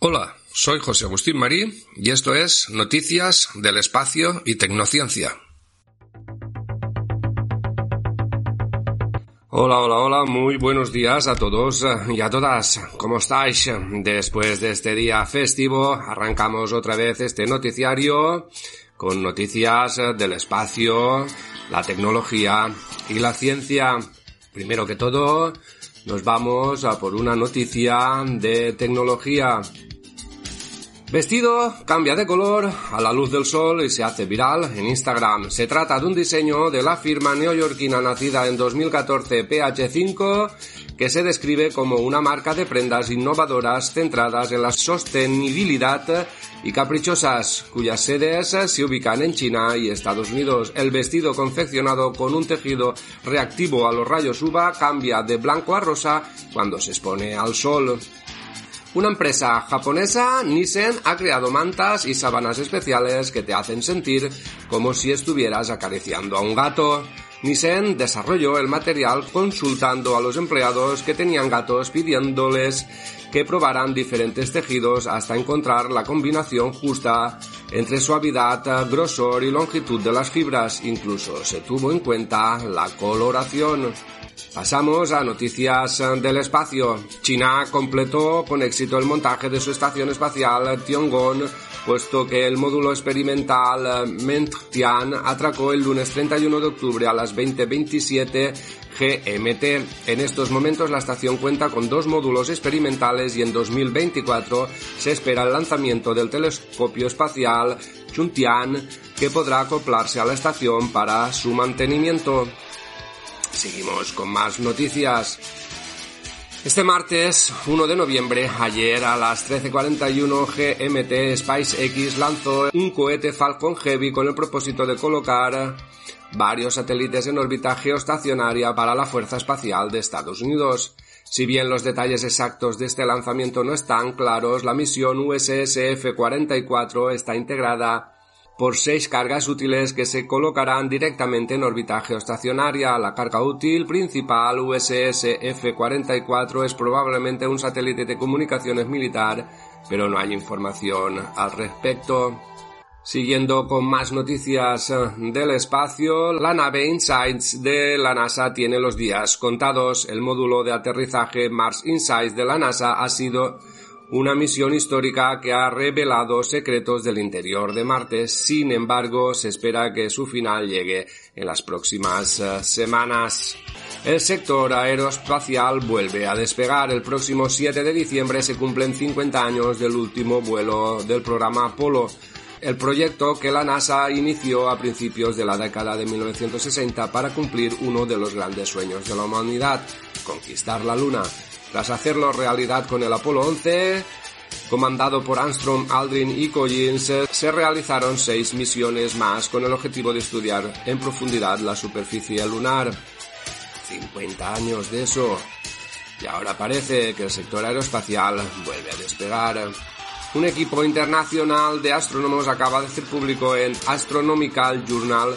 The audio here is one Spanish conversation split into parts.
Hola, soy José Agustín Marí y esto es Noticias del Espacio y Tecnociencia. Hola, hola, hola, muy buenos días a todos y a todas. ¿Cómo estáis? Después de este día festivo, arrancamos otra vez este noticiario con noticias del espacio, la tecnología y la ciencia. Primero que todo, nos vamos a por una noticia de tecnología. Vestido cambia de color a la luz del sol y se hace viral en Instagram. Se trata de un diseño de la firma neoyorquina nacida en 2014 PH5 que se describe como una marca de prendas innovadoras centradas en la sostenibilidad y caprichosas, cuyas sedes se ubican en China y Estados Unidos. El vestido confeccionado con un tejido reactivo a los rayos UVA cambia de blanco a rosa cuando se expone al sol. Una empresa japonesa, Nissen, ha creado mantas y sábanas especiales que te hacen sentir como si estuvieras acariciando a un gato. Nissen desarrolló el material consultando a los empleados que tenían gatos pidiéndoles que probaran diferentes tejidos hasta encontrar la combinación justa entre suavidad, grosor y longitud de las fibras. Incluso se tuvo en cuenta la coloración. Pasamos a noticias del espacio. China completó con éxito el montaje de su estación espacial Tiangong puesto que el módulo experimental Mengtian atracó el lunes 31 de octubre a las 20:27 GMT. En estos momentos la estación cuenta con dos módulos experimentales y en 2024 se espera el lanzamiento del telescopio espacial Chuntian que podrá acoplarse a la estación para su mantenimiento. Seguimos con más noticias. Este martes 1 de noviembre, ayer a las 13.41 GMT, SpaceX lanzó un cohete Falcon Heavy con el propósito de colocar varios satélites en órbita geoestacionaria para la Fuerza Espacial de Estados Unidos. Si bien los detalles exactos de este lanzamiento no están claros, la misión USS F-44 está integrada por seis cargas útiles que se colocarán directamente en órbita geoestacionaria. La carga útil principal USS F-44 es probablemente un satélite de comunicaciones militar, pero no hay información al respecto. Siguiendo con más noticias eh, del espacio, la nave Insights de la NASA tiene los días contados. El módulo de aterrizaje Mars Insights de la NASA ha sido una misión histórica que ha revelado secretos del interior de Marte. Sin embargo, se espera que su final llegue en las próximas eh, semanas. El sector aeroespacial vuelve a despegar. El próximo 7 de diciembre se cumplen 50 años del último vuelo del programa Apolo. El proyecto que la NASA inició a principios de la década de 1960 para cumplir uno de los grandes sueños de la humanidad, conquistar la Luna. Tras hacerlo realidad con el Apolo 11, comandado por Armstrong, Aldrin y Collins, se realizaron seis misiones más con el objetivo de estudiar en profundidad la superficie lunar. 50 años de eso. Y ahora parece que el sector aeroespacial vuelve a despegar. Un equipo internacional de astrónomos acaba de hacer público en Astronomical Journal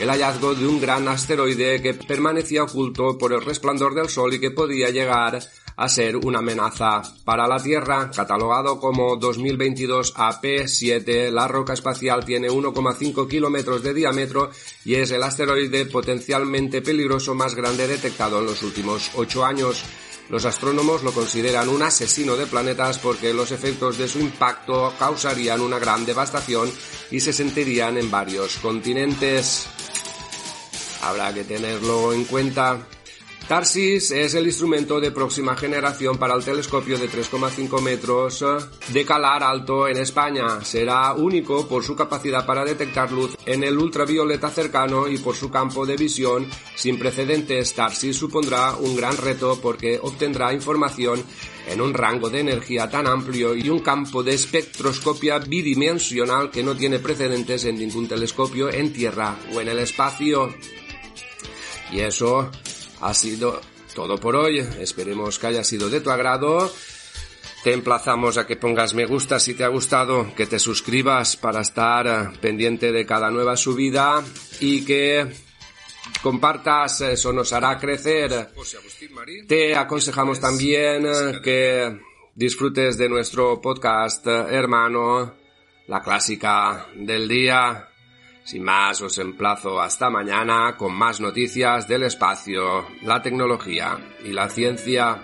el hallazgo de un gran asteroide que permanecía oculto por el resplandor del Sol y que podía llegar a ser una amenaza para la Tierra. Catalogado como 2022 AP7, la roca espacial tiene 1,5 kilómetros de diámetro y es el asteroide potencialmente peligroso más grande detectado en los últimos ocho años. Los astrónomos lo consideran un asesino de planetas porque los efectos de su impacto causarían una gran devastación y se sentirían en varios continentes. Habrá que tenerlo en cuenta. Tarsis es el instrumento de próxima generación para el telescopio de 3,5 metros de calar alto en España. Será único por su capacidad para detectar luz en el ultravioleta cercano y por su campo de visión sin precedentes. Tarsis supondrá un gran reto porque obtendrá información en un rango de energía tan amplio y un campo de espectroscopia bidimensional que no tiene precedentes en ningún telescopio en tierra o en el espacio. Y eso ha sido todo por hoy. Esperemos que haya sido de tu agrado. Te emplazamos a que pongas me gusta si te ha gustado, que te suscribas para estar pendiente de cada nueva subida y que compartas, eso nos hará crecer. Te aconsejamos también que disfrutes de nuestro podcast hermano, la clásica del día. Sin más, os emplazo hasta mañana con más noticias del espacio, la tecnología y la ciencia.